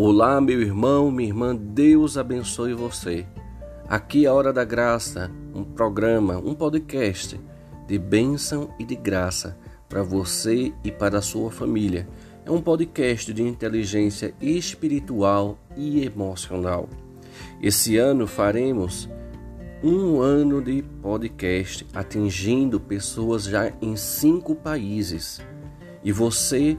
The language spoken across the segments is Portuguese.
Olá, meu irmão, minha irmã, Deus abençoe você. Aqui é a Hora da Graça, um programa, um podcast de bênção e de graça para você e para a sua família. É um podcast de inteligência espiritual e emocional. Esse ano faremos um ano de podcast atingindo pessoas já em cinco países. E você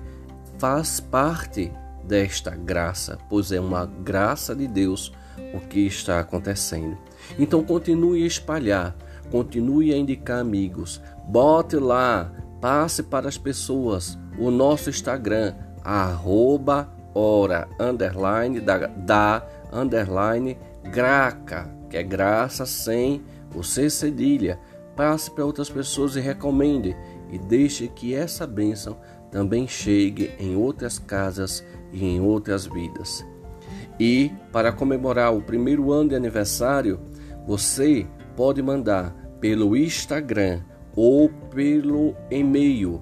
faz parte desta graça, pois é uma graça de Deus o que está acontecendo. Então continue a espalhar, continue a indicar amigos, bote lá, passe para as pessoas o nosso Instagram, arroba hora, underline, da, da underline, graca, que é graça sem o C cedilha. Passe para outras pessoas e recomende e deixe que essa bênção também chegue em outras casas e em outras vidas. E para comemorar o primeiro ano de aniversário, você pode mandar pelo Instagram ou pelo e-mail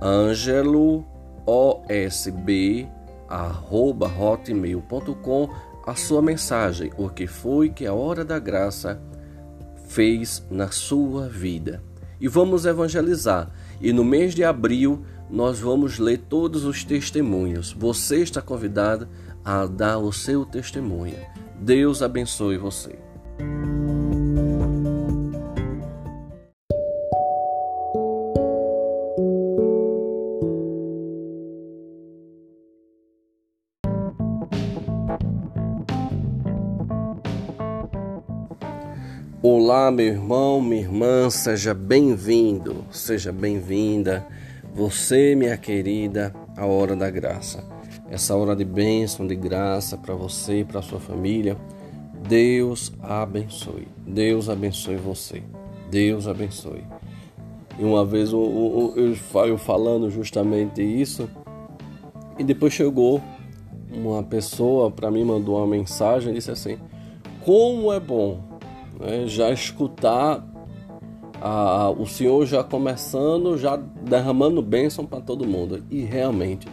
angeloosb@hotmail.com a sua mensagem, o que foi que a hora da graça fez na sua vida. E vamos evangelizar. E no mês de abril nós vamos ler todos os testemunhos. Você está convidado a dar o seu testemunho. Deus abençoe você. Olá, meu irmão, minha irmã, seja bem-vindo, seja bem-vinda você, minha querida, a hora da graça. Essa hora de bênção, de graça para você e para sua família. Deus abençoe. Deus abençoe você. Deus abençoe. E uma vez eu, eu, eu falando justamente isso, e depois chegou uma pessoa para mim, mandou uma mensagem e disse assim: Como é bom né, já escutar a, o Senhor já começando, já derramando bênção para todo mundo. E realmente,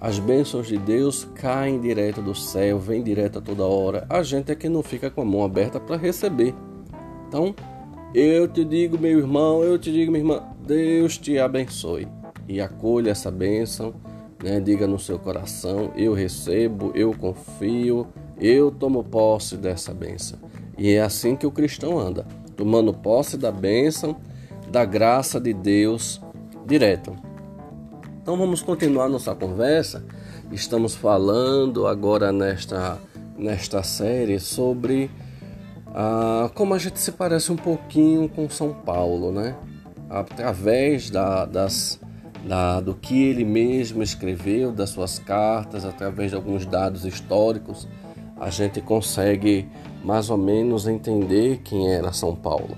as bênçãos de Deus caem direto do céu, vêm direto a toda hora. A gente é que não fica com a mão aberta para receber. Então, eu te digo, meu irmão, eu te digo, minha irmã, Deus te abençoe e acolha essa bênção. Né? Diga no seu coração: eu recebo, eu confio, eu tomo posse dessa bênção. E é assim que o cristão anda tomando posse da bênção, da graça de Deus direto. Então vamos continuar nossa conversa. Estamos falando agora nesta, nesta série sobre ah, como a gente se parece um pouquinho com São Paulo, né? Através da, das, da, do que ele mesmo escreveu, das suas cartas, através de alguns dados históricos, a gente consegue mais ou menos entender quem era São Paulo.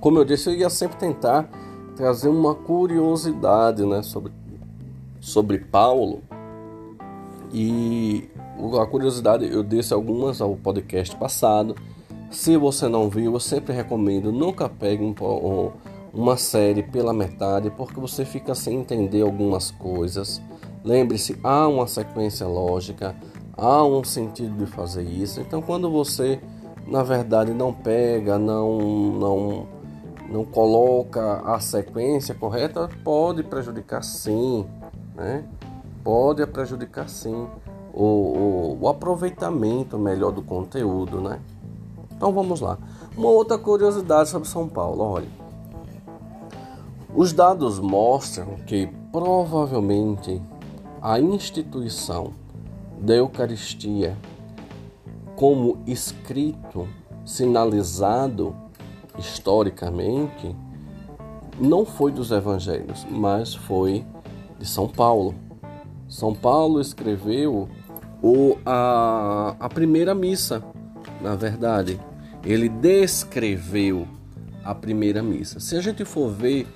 Como eu disse, eu ia sempre tentar trazer uma curiosidade né, sobre, sobre Paulo. E a curiosidade, eu disse algumas ao podcast passado. Se você não viu, eu sempre recomendo, nunca pegue um, uma série pela metade, porque você fica sem entender algumas coisas. Lembre-se, há uma sequência lógica, há um sentido de fazer isso. Então, quando você, na verdade, não pega, não, não, não coloca a sequência correta, pode prejudicar sim, né? Pode prejudicar sim o, o, o aproveitamento melhor do conteúdo, né? Então vamos lá. Uma outra curiosidade sobre São Paulo, olha. Os dados mostram que provavelmente a instituição da Eucaristia como escrito, sinalizado historicamente, não foi dos evangelhos, mas foi de São Paulo. São Paulo escreveu o, a, a primeira missa, na verdade. Ele descreveu a primeira missa. Se a gente for ver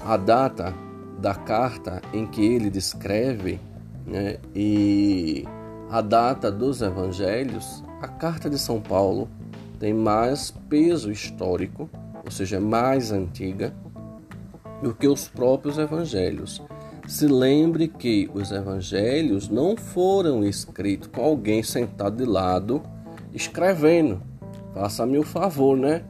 a data da carta em que ele descreve, né, e a data dos evangelhos, a carta de São Paulo tem mais peso histórico, ou seja, mais antiga, do que os próprios evangelhos. Se lembre que os evangelhos não foram escritos com alguém sentado de lado escrevendo. Faça-me o favor, né?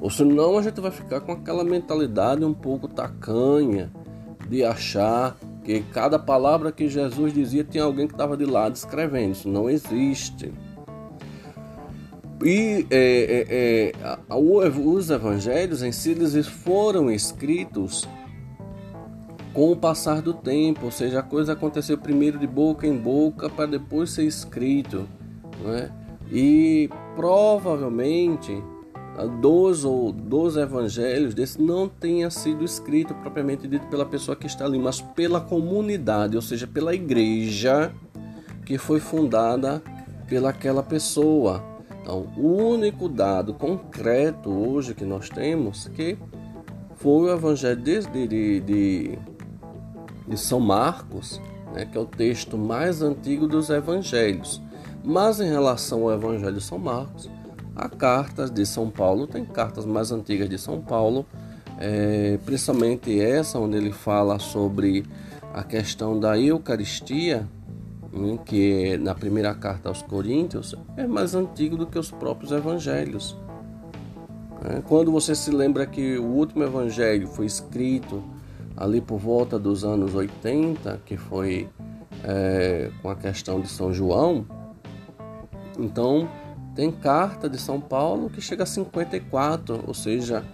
Ou senão a gente vai ficar com aquela mentalidade um pouco tacanha de achar que cada palavra que Jesus dizia tinha alguém que estava de lado escrevendo. Isso não existe. E é, é, é, os evangelhos em si eles foram escritos com o passar do tempo, ou seja, a coisa aconteceu primeiro de boca em boca para depois ser escrito. Né? E provavelmente dos ou dos evangelhos desse não tenha sido escrito propriamente dito pela pessoa que está ali, mas pela comunidade, ou seja, pela igreja que foi fundada pelaquela pessoa. Então, o único dado concreto hoje que nós temos que foi o evangelho de, de, de, São Marcos, né, que é o texto mais antigo dos evangelhos. Mas em relação ao evangelho de São Marcos, a cartas de São Paulo, tem cartas mais antigas de São Paulo, é, principalmente essa onde ele fala sobre a questão da Eucaristia, né, que é na primeira carta aos Coríntios, é mais antigo do que os próprios evangelhos. É, quando você se lembra que o último evangelho foi escrito ali por volta dos anos 80, que foi é, com a questão de São João, então tem carta de São Paulo que chega a 54, ou seja,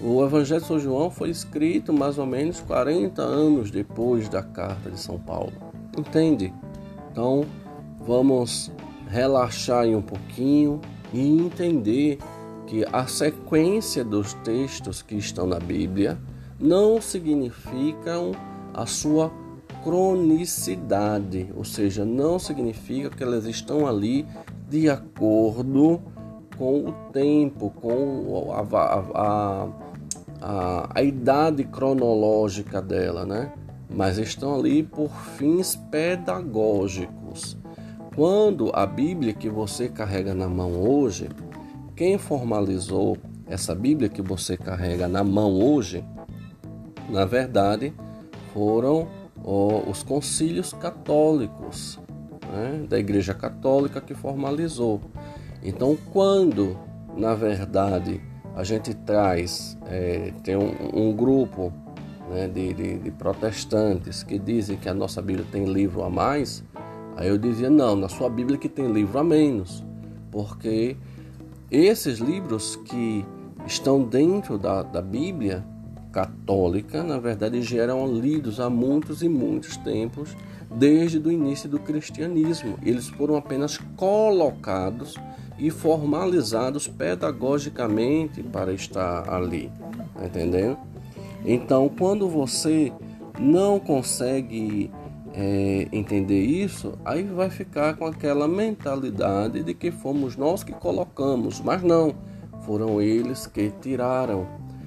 o Evangelho de São João foi escrito mais ou menos 40 anos depois da carta de São Paulo. Entende? Então, vamos relaxar aí um pouquinho e entender que a sequência dos textos que estão na Bíblia não significam a sua cronicidade, ou seja, não significa que elas estão ali de acordo com o tempo, com a, a, a, a idade cronológica dela, né? Mas estão ali por fins pedagógicos. Quando a Bíblia que você carrega na mão hoje, quem formalizou essa Bíblia que você carrega na mão hoje, na verdade, foram os concílios católicos, né, da Igreja Católica que formalizou. Então, quando na verdade a gente traz, é, tem um, um grupo né, de, de, de, protestantes que dizem que a nossa Bíblia tem livro a mais, aí eu dizia: não, na sua Bíblia que tem livro a menos, porque esses livros que estão dentro da, da Bíblia católica, na verdade, já eram lidos há muitos e muitos tempos desde o início do cristianismo. Eles foram apenas colocados e formalizados pedagogicamente para estar ali, tá entendendo? Então, quando você não consegue é, entender isso, aí vai ficar com aquela mentalidade de que fomos nós que colocamos, mas não, foram eles que tiraram.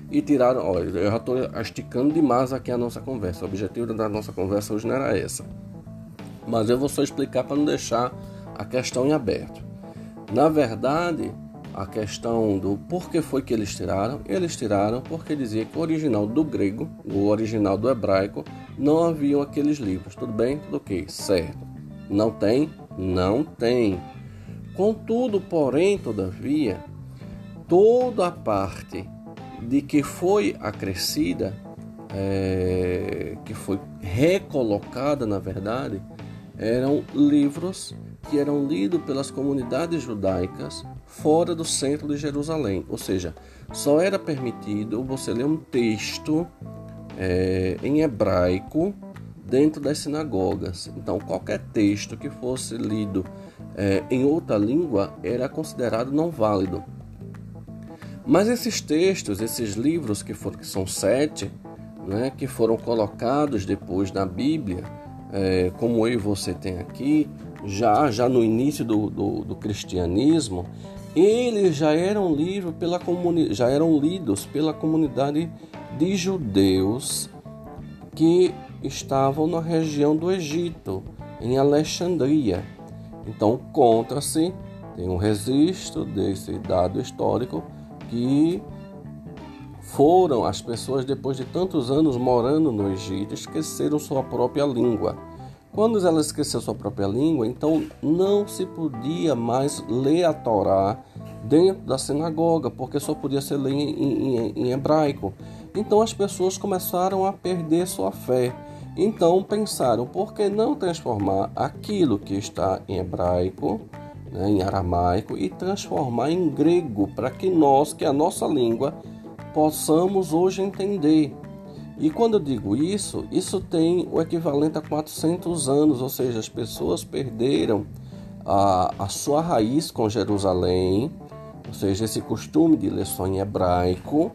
E tiraram, olha, eu já estou esticando demais aqui a nossa conversa. O objetivo da nossa conversa hoje não era essa mas eu vou só explicar para não deixar a questão em aberto. Na verdade, a questão do porquê foi que eles tiraram, eles tiraram porque dizia que o original do grego, o original do hebraico, não haviam aqueles livros. Tudo bem? Tudo ok, certo. Não tem? Não tem. Contudo, porém, todavia, toda a parte de que foi acrescida, é, que foi recolocada, na verdade, eram livros que eram lidos pelas comunidades judaicas fora do centro de Jerusalém, ou seja, só era permitido você ler um texto é, em hebraico dentro das sinagogas. Então, qualquer texto que fosse lido é, em outra língua era considerado não válido. Mas esses textos, esses livros que, foram, que são sete, né, que foram colocados depois na Bíblia, é, como eu e você tem aqui, já, já no início do, do, do cristianismo, eles já eram livros pela comuni já eram lidos pela comunidade de judeus que estavam na região do Egito, em Alexandria. Então, contra-se, tem um registro desse dado histórico que foram as pessoas, depois de tantos anos morando no Egito, esqueceram sua própria língua. Quando ela esqueceu sua própria língua, então não se podia mais ler a Torá dentro da sinagoga, porque só podia ser lido em, em, em hebraico. Então as pessoas começaram a perder sua fé. Então pensaram, por que não transformar aquilo que está em hebraico, né, em aramaico, e transformar em grego, para que nós, que é a nossa língua, possamos hoje entender. E quando eu digo isso, isso tem o equivalente a 400 anos, ou seja, as pessoas perderam a, a sua raiz com Jerusalém, ou seja, esse costume de ler só em hebraico,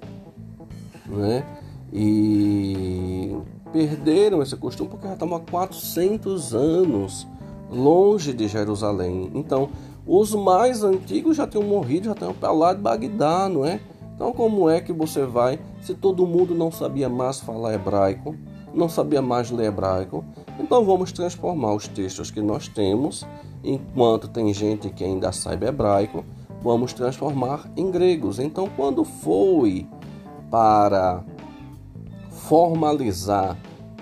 né? E perderam esse costume porque já estão há 400 anos longe de Jerusalém. Então, os mais antigos já tinham morrido, já tinham para lá de Bagdá, não é? Então, como é que você vai, se todo mundo não sabia mais falar hebraico, não sabia mais ler hebraico? Então, vamos transformar os textos que nós temos, enquanto tem gente que ainda sabe hebraico, vamos transformar em gregos. Então, quando foi para formalizar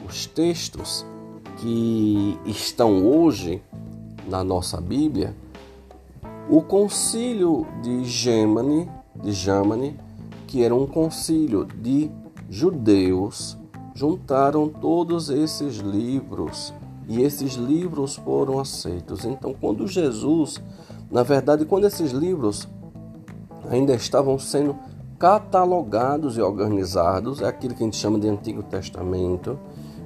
os textos que estão hoje na nossa Bíblia, o concílio de Gemani, de Jamani, que era um concílio de judeus, juntaram todos esses livros e esses livros foram aceitos. Então, quando Jesus, na verdade, quando esses livros ainda estavam sendo catalogados e organizados, é aquilo que a gente chama de Antigo Testamento,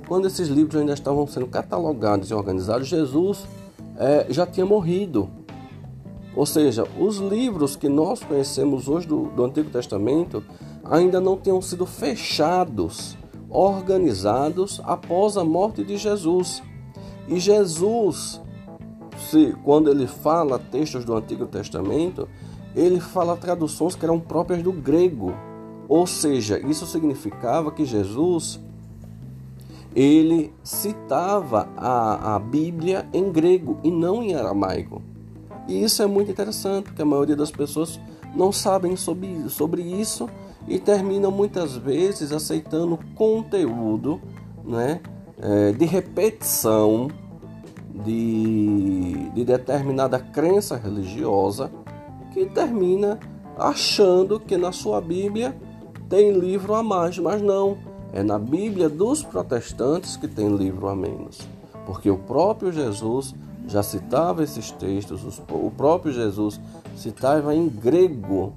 quando esses livros ainda estavam sendo catalogados e organizados, Jesus é, já tinha morrido. Ou seja, os livros que nós conhecemos hoje do, do Antigo Testamento ainda não tinham sido fechados, organizados após a morte de Jesus. E Jesus, se, quando ele fala textos do Antigo Testamento, ele fala traduções que eram próprias do grego. Ou seja, isso significava que Jesus ele citava a, a Bíblia em grego e não em aramaico. E isso é muito interessante, porque a maioria das pessoas não sabem sobre, sobre isso e terminam muitas vezes aceitando conteúdo né, é, de repetição de, de determinada crença religiosa que termina achando que na sua Bíblia tem livro a mais, mas não. É na Bíblia dos protestantes que tem livro a menos, porque o próprio Jesus já citava esses textos, o próprio Jesus citava em grego,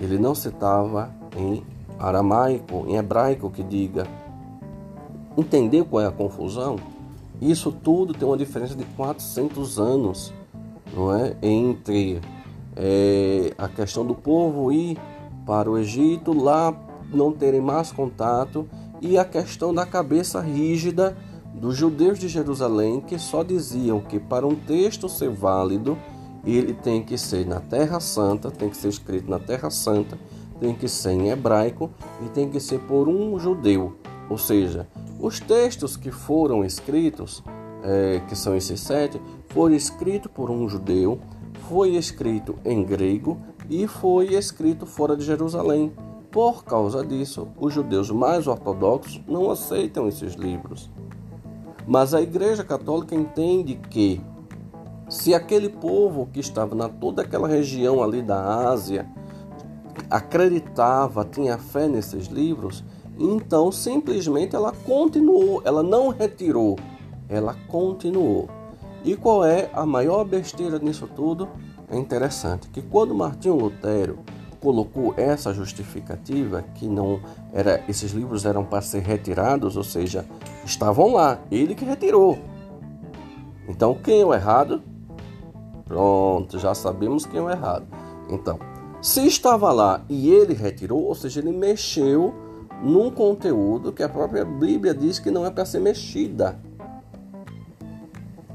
ele não citava em aramaico, em hebraico que diga. Entendeu qual é a confusão? Isso tudo tem uma diferença de 400 anos, não é? Entre é, a questão do povo ir para o Egito, lá não terem mais contato, e a questão da cabeça rígida dos judeus de Jerusalém que só diziam que para um texto ser válido, ele tem que ser na Terra Santa, tem que ser escrito na Terra Santa, tem que ser em hebraico e tem que ser por um judeu. Ou seja, os textos que foram escritos, é, que são esses sete, foram escritos por um judeu, foi escrito em grego e foi escrito fora de Jerusalém. Por causa disso, os judeus mais ortodoxos não aceitam esses livros. Mas a Igreja Católica entende que se aquele povo que estava na toda aquela região ali da Ásia acreditava, tinha fé nesses livros, então simplesmente ela continuou, ela não retirou, ela continuou. E qual é a maior besteira nisso tudo? É interessante que quando Martinho Lutero colocou essa justificativa que não era esses livros eram para ser retirados, ou seja, estavam lá, ele que retirou. Então, quem é o errado? Pronto, já sabemos quem é o errado. Então, se estava lá e ele retirou, ou seja, ele mexeu num conteúdo que a própria Bíblia diz que não é para ser mexida.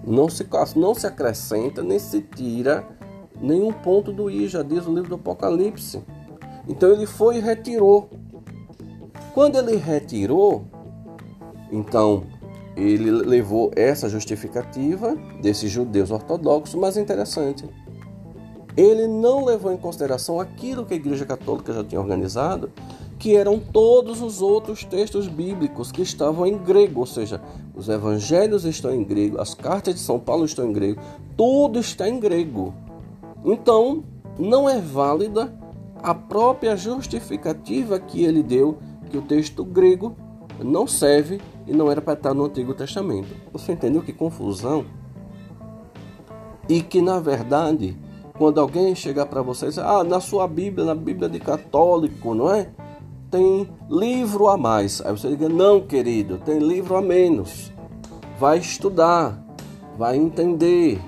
Não se, não se acrescenta nem se tira nenhum ponto do I, já diz o livro do Apocalipse. Então ele foi e retirou. Quando ele retirou, então ele levou essa justificativa desses judeus ortodoxos, mas interessante. Ele não levou em consideração aquilo que a Igreja Católica já tinha organizado, que eram todos os outros textos bíblicos que estavam em grego, ou seja, os evangelhos estão em grego, as cartas de São Paulo estão em grego, tudo está em grego. Então, não é válida a própria justificativa que ele deu que o texto grego não serve e não era para estar no Antigo Testamento. Você entendeu que confusão? E que na verdade, quando alguém chegar para você e dizer, ah, na sua Bíblia, na Bíblia de católico, não é? Tem livro a mais. Aí você diga, não, querido, tem livro a menos. Vai estudar, vai entender,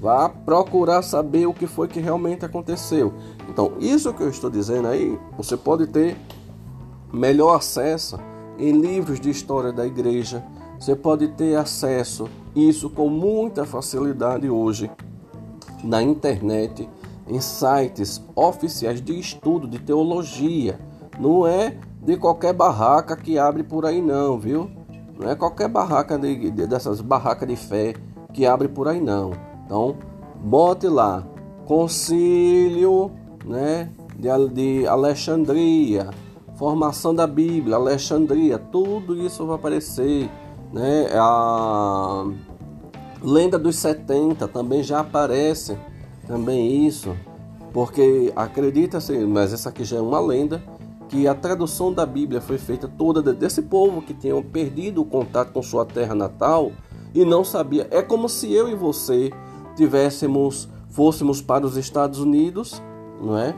vai procurar saber o que foi que realmente aconteceu. Então, isso que eu estou dizendo aí, você pode ter melhor acesso em livros de história da igreja. Você pode ter acesso isso com muita facilidade hoje na internet, em sites oficiais de estudo de teologia. Não é de qualquer barraca que abre por aí não, viu? Não é qualquer barraca de, dessas barracas de fé que abre por aí não. Então, bote lá Concílio, né, de, de Alexandria, formação da Bíblia, Alexandria, tudo isso vai aparecer, né? A lenda dos 70 também já aparece, também isso, porque acredita-se, mas essa aqui já é uma lenda, que a tradução da Bíblia foi feita toda desse povo que tinham perdido o contato com sua terra natal e não sabia. É como se eu e você tivéssemos, fôssemos para os Estados Unidos, não é?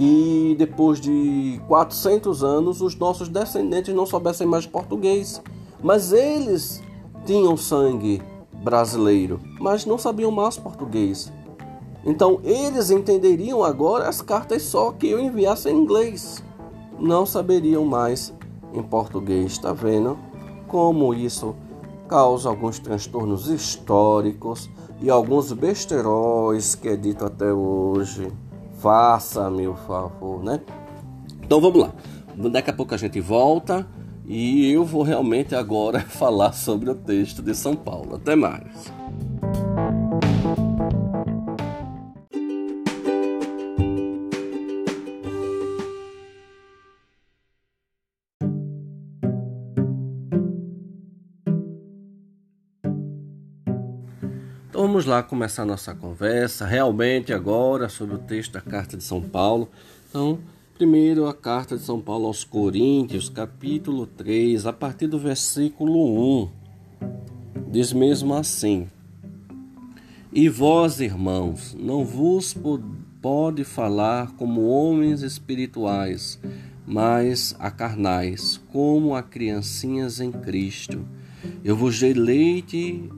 e depois de 400 anos os nossos descendentes não soubessem mais português, mas eles tinham sangue brasileiro, mas não sabiam mais português. Então eles entenderiam agora as cartas só que eu enviasse em inglês, não saberiam mais em português. Está vendo como isso causa alguns transtornos históricos e alguns besteróis que é dito até hoje. Faça-me o favor, né? Então vamos lá. Daqui a pouco a gente volta e eu vou realmente agora falar sobre o texto de São Paulo. Até mais. Vamos lá começar nossa conversa realmente agora sobre o texto da carta de São Paulo. Então, primeiro a carta de São Paulo aos Coríntios, capítulo 3, a partir do versículo 1. Diz mesmo assim: E vós, irmãos, não vos pode falar como homens espirituais, mas a carnais, como a criancinhas em Cristo. Eu vos dei leite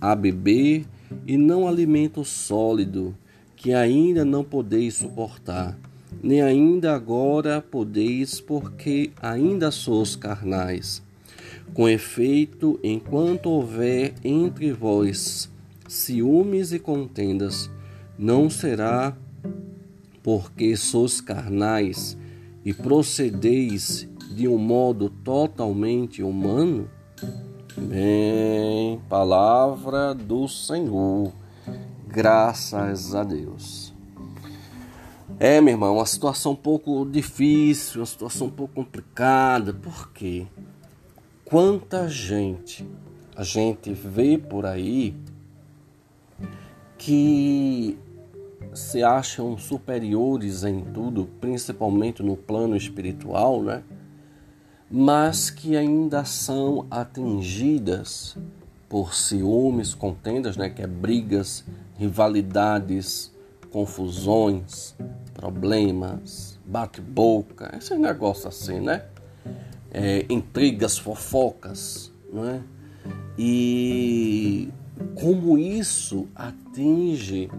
a beber e não alimento sólido, que ainda não podeis suportar, nem ainda agora podeis, porque ainda sois carnais. Com efeito, enquanto houver entre vós ciúmes e contendas, não será porque sois carnais e procedeis de um modo totalmente humano? Bem, palavra do Senhor, graças a Deus. É, meu irmão, uma situação um pouco difícil, uma situação um pouco complicada, porque quanta gente a gente vê por aí que se acham superiores em tudo, principalmente no plano espiritual, né? Mas que ainda são atingidas por ciúmes, contendas, né, que é brigas, rivalidades, confusões, problemas, bate-boca, esse negócio assim, né? É, intrigas, fofocas, não é? E como isso atinge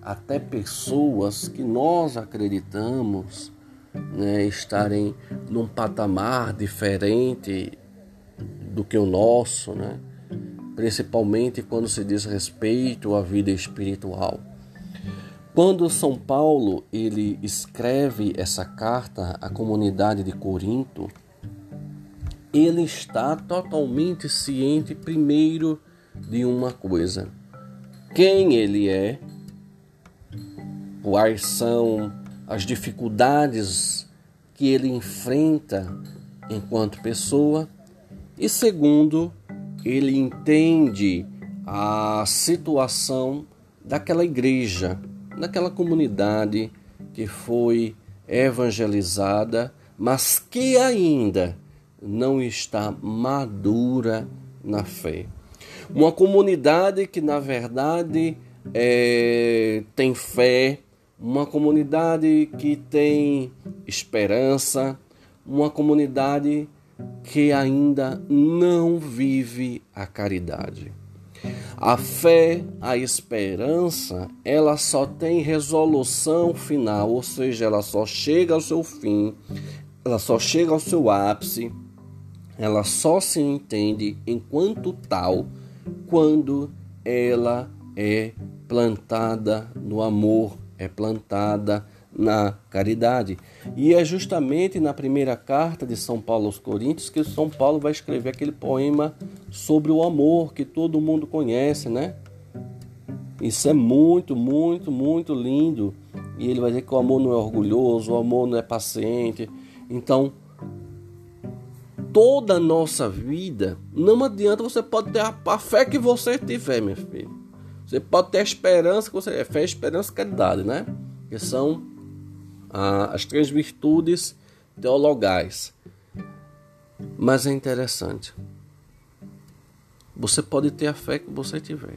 até pessoas que nós acreditamos né, estarem num patamar diferente do que o nosso, né? principalmente quando se diz respeito à vida espiritual. Quando São Paulo ele escreve essa carta à comunidade de Corinto, ele está totalmente ciente primeiro de uma coisa: quem ele é, quais são as dificuldades que ele enfrenta enquanto pessoa, e segundo, ele entende a situação daquela igreja, daquela comunidade que foi evangelizada, mas que ainda não está madura na fé. Uma comunidade que, na verdade, é, tem fé, uma comunidade que tem esperança, uma comunidade que ainda não vive a caridade. A fé, a esperança, ela só tem resolução final, ou seja, ela só chega ao seu fim, ela só chega ao seu ápice, ela só se entende enquanto tal quando ela é plantada no amor, é plantada na caridade. E é justamente na primeira carta de São Paulo aos Coríntios que São Paulo vai escrever aquele poema sobre o amor que todo mundo conhece, né? Isso é muito, muito, muito lindo. E ele vai dizer que o amor não é orgulhoso, o amor não é paciente. Então, toda a nossa vida, não adianta, você pode ter a, a fé que você tiver, meu filho. Você pode ter esperança que você é fé, esperança e caridade, né? Que são ah, as três virtudes teologais. Mas é interessante. Você pode ter a fé que você tiver.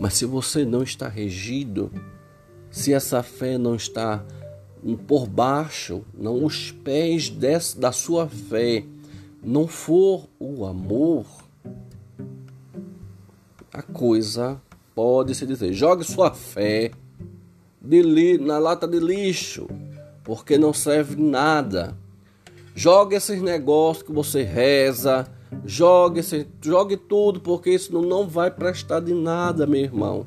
Mas se você não está regido, se essa fé não está por baixo, não os pés da sua fé não for o amor, a coisa pode se dizer: jogue sua fé na lata de lixo, porque não serve nada. Jogue esses negócios que você reza, jogue, esse, jogue tudo, porque isso não vai prestar de nada, meu irmão.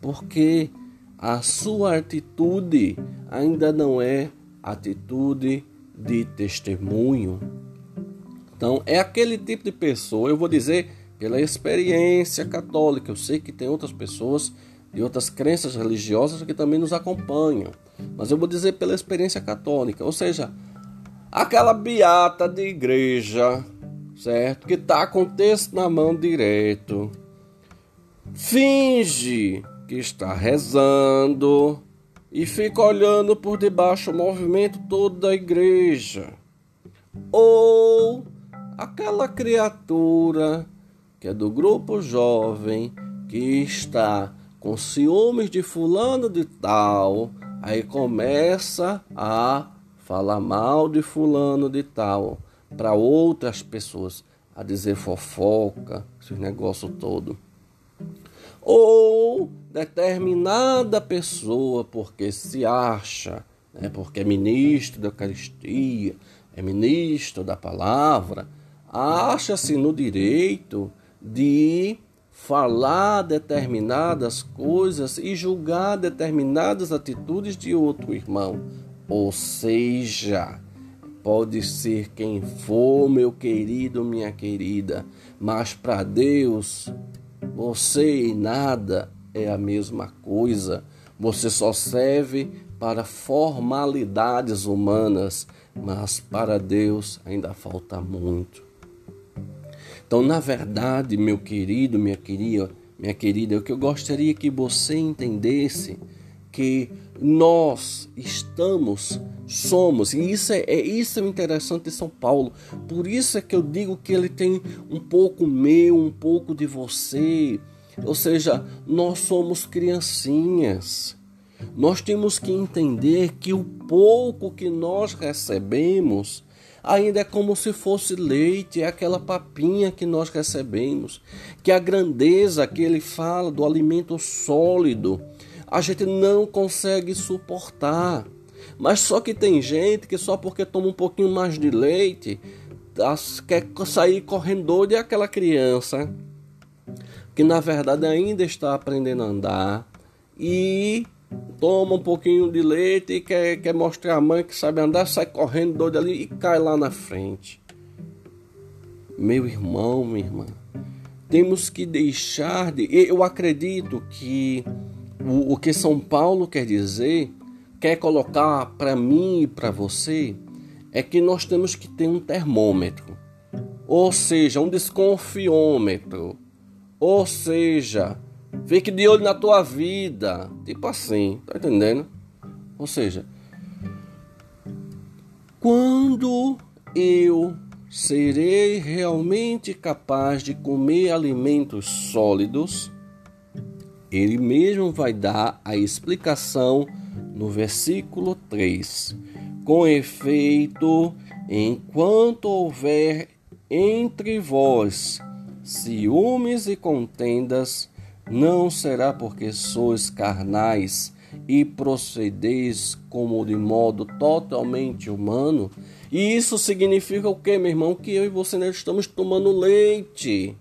Porque a sua atitude ainda não é atitude de testemunho. Então, é aquele tipo de pessoa, eu vou dizer pela experiência católica, eu sei que tem outras pessoas de outras crenças religiosas que também nos acompanham, mas eu vou dizer pela experiência católica, ou seja, aquela beata de igreja, certo? Que está com o texto na mão direito, finge que está rezando e fica olhando por debaixo o movimento todo da igreja. Ou aquela criatura que é do grupo jovem que está com ciúmes de fulano de tal, aí começa a falar mal de fulano de tal para outras pessoas, a dizer fofoca, esse negócio todo. Ou determinada pessoa, porque se acha, né, porque é ministro da Eucaristia, é ministro da palavra, acha-se no direito de falar determinadas coisas e julgar determinadas atitudes de outro irmão. Ou seja, pode ser quem for, meu querido, minha querida, mas para Deus você e nada é a mesma coisa. Você só serve para formalidades humanas, mas para Deus ainda falta muito. Então, na verdade, meu querido, minha querida, minha querida, o que eu gostaria que você entendesse que nós estamos, somos, e isso é, é isso é interessante de São Paulo. Por isso é que eu digo que ele tem um pouco meu, um pouco de você. Ou seja, nós somos criancinhas. Nós temos que entender que o pouco que nós recebemos ainda é como se fosse leite, é aquela papinha que nós recebemos, que a grandeza que ele fala do alimento sólido a gente não consegue suportar. Mas só que tem gente que só porque toma um pouquinho mais de leite quer sair correndo de aquela criança que na verdade ainda está aprendendo a andar e toma um pouquinho de leite e quer, quer mostrar a mãe que sabe andar, sai correndo doido ali e cai lá na frente. Meu irmão, minha irmã, temos que deixar de. Eu acredito que o, o que São Paulo quer dizer quer colocar para mim e para você é que nós temos que ter um termômetro, ou seja, um desconfiômetro, ou seja, fique de olho na tua vida, tipo assim, tá entendendo? Ou seja, quando eu serei realmente capaz de comer alimentos sólidos, ele mesmo vai dar a explicação no versículo 3. Com efeito, enquanto houver entre vós ciúmes e contendas, não será porque sois carnais e procedeis como de modo totalmente humano. E isso significa o que, meu irmão? Que eu e você não estamos tomando leite.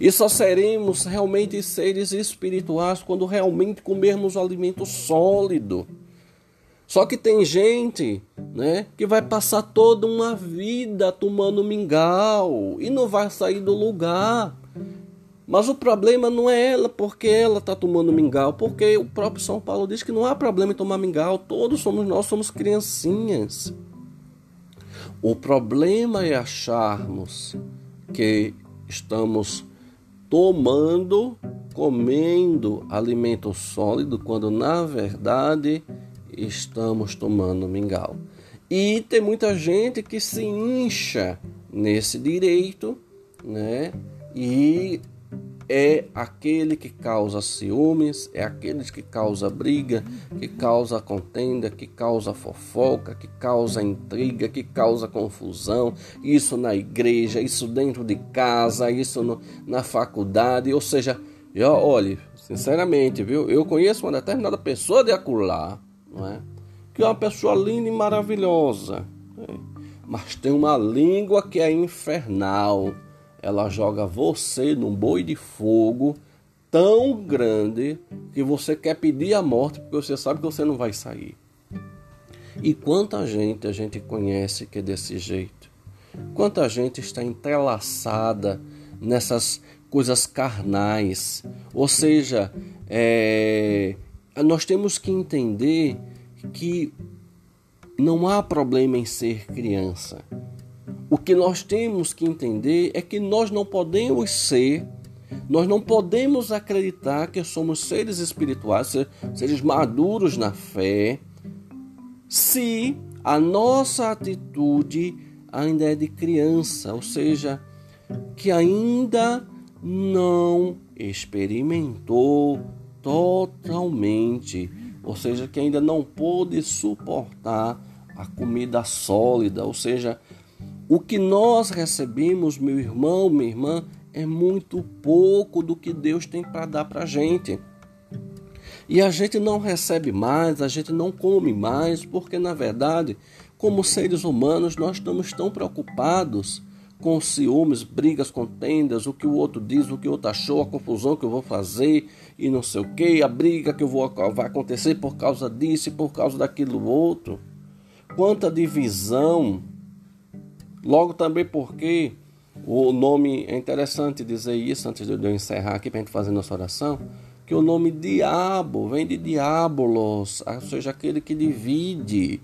E só seremos realmente seres espirituais quando realmente comermos o alimento sólido. Só que tem gente, né, que vai passar toda uma vida tomando mingau e não vai sair do lugar. Mas o problema não é ela porque ela está tomando mingau, porque o próprio São Paulo diz que não há problema em tomar mingau, todos somos nós, somos criancinhas. O problema é acharmos que estamos tomando, comendo alimento sólido, quando na verdade estamos tomando mingau. E tem muita gente que se incha nesse direito, né? E é aquele que causa ciúmes, é aquele que causa briga, que causa contenda, que causa fofoca, que causa intriga, que causa confusão. Isso na igreja, isso dentro de casa, isso no, na faculdade. Ou seja, eu, olhe, sinceramente, viu? Eu conheço uma determinada pessoa de acolá, não é? Que é uma pessoa linda e maravilhosa, né? mas tem uma língua que é infernal ela joga você num boi de fogo tão grande que você quer pedir a morte porque você sabe que você não vai sair. E quanta gente a gente conhece que é desse jeito? Quanta gente está entrelaçada nessas coisas carnais? Ou seja, é, nós temos que entender que não há problema em ser criança. O que nós temos que entender é que nós não podemos ser, nós não podemos acreditar que somos seres espirituais, seres maduros na fé, se a nossa atitude ainda é de criança, ou seja, que ainda não experimentou totalmente, ou seja, que ainda não pôde suportar a comida sólida, ou seja, o que nós recebemos, meu irmão, minha irmã, é muito pouco do que Deus tem para dar para a gente. E a gente não recebe mais, a gente não come mais, porque na verdade, como seres humanos, nós estamos tão preocupados com ciúmes, brigas, contendas, o que o outro diz, o que o outro achou, a confusão que eu vou fazer e não sei o que, a briga que eu vou vai acontecer por causa disso e por causa daquilo outro. Quanta divisão Logo também porque o nome é interessante dizer isso antes de eu encerrar aqui para a gente fazer nossa oração, que o nome diabo vem de diabolos, ou seja, aquele que divide,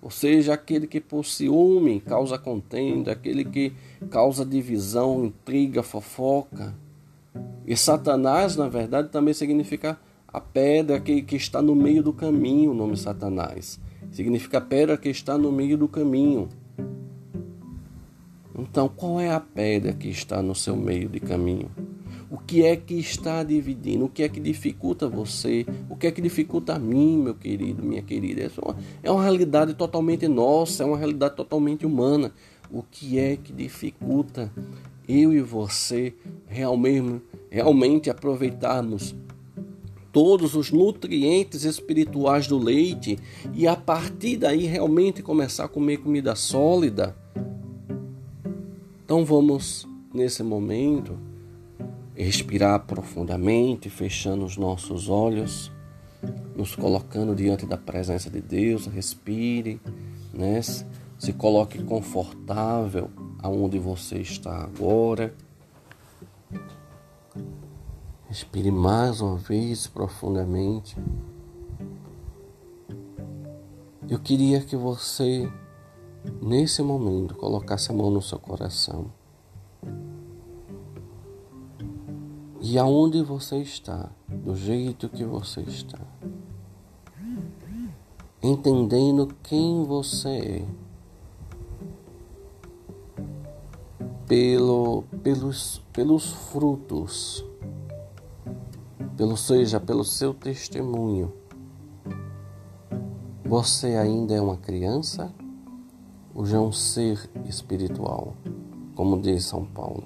ou seja, aquele que por ciúme causa contenda, aquele que causa divisão, intriga, fofoca. E Satanás, na verdade, também significa a pedra que, que está no meio do caminho, o nome Satanás. Significa a pedra que está no meio do caminho. Então, qual é a pedra que está no seu meio de caminho? O que é que está dividindo? O que é que dificulta você? O que é que dificulta a mim, meu querido, minha querida? É uma, é uma realidade totalmente nossa, é uma realidade totalmente humana. O que é que dificulta eu e você realmente, realmente aproveitarmos todos os nutrientes espirituais do leite e a partir daí realmente começar a comer comida sólida? Então vamos, nesse momento, respirar profundamente, fechando os nossos olhos, nos colocando diante da presença de Deus. Respire, né? se coloque confortável aonde você está agora. Respire mais uma vez profundamente. Eu queria que você, nesse momento, colocasse a mão no seu coração. E aonde você está, do jeito que você está, entendendo quem você é, pelo, pelos, pelos frutos, pelo seja pelo seu testemunho. Você ainda é uma criança já é um ser espiritual, como diz São Paulo?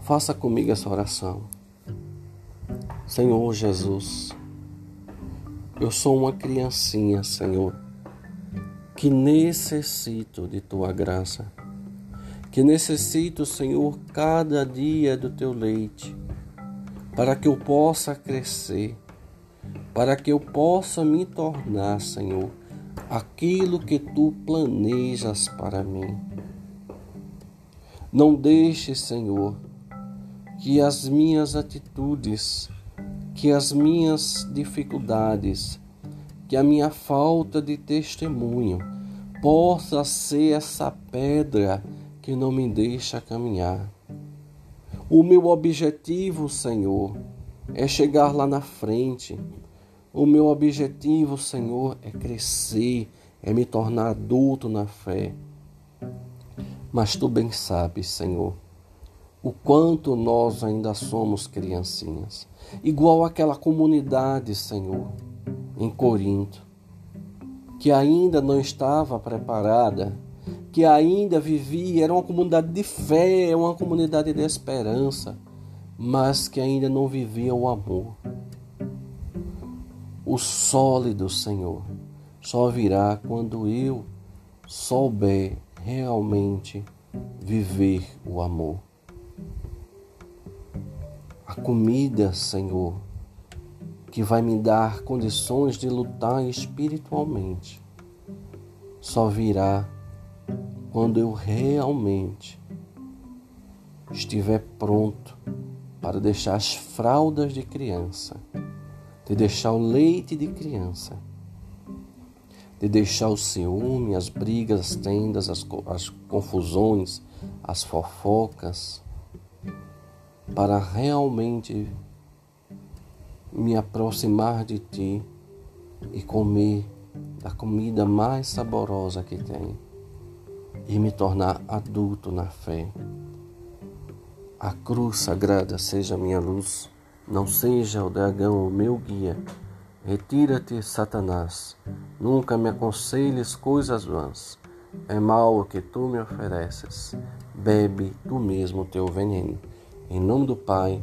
Faça comigo essa oração. Senhor Jesus, eu sou uma criancinha, Senhor, que necessito de tua graça, que necessito, Senhor, cada dia do teu leite, para que eu possa crescer para que eu possa me tornar, Senhor, aquilo que tu planejas para mim. Não deixe, Senhor, que as minhas atitudes, que as minhas dificuldades, que a minha falta de testemunho possa ser essa pedra que não me deixa caminhar. O meu objetivo, Senhor, é chegar lá na frente, o meu objetivo, Senhor, é crescer, é me tornar adulto na fé. Mas tu bem sabes, Senhor, o quanto nós ainda somos criancinhas, igual aquela comunidade, Senhor, em Corinto, que ainda não estava preparada, que ainda vivia, era uma comunidade de fé, uma comunidade de esperança, mas que ainda não vivia o amor. O sólido, Senhor, só virá quando eu souber realmente viver o amor. A comida, Senhor, que vai me dar condições de lutar espiritualmente, só virá quando eu realmente estiver pronto para deixar as fraldas de criança de deixar o leite de criança, de deixar o ciúme, as brigas, as tendas, as, as confusões, as fofocas, para realmente me aproximar de Ti e comer da comida mais saborosa que tem e me tornar adulto na fé. A cruz sagrada seja minha luz não seja o dragão o meu guia. Retira-te, Satanás. Nunca me aconselhes coisas vãs. É mal o que tu me ofereces. Bebe tu mesmo teu veneno. Em nome do Pai,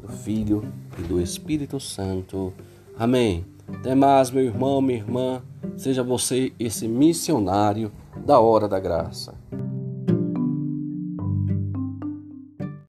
do Filho e do Espírito Santo. Amém. Até mais, meu irmão, minha irmã. Seja você esse missionário da hora da graça.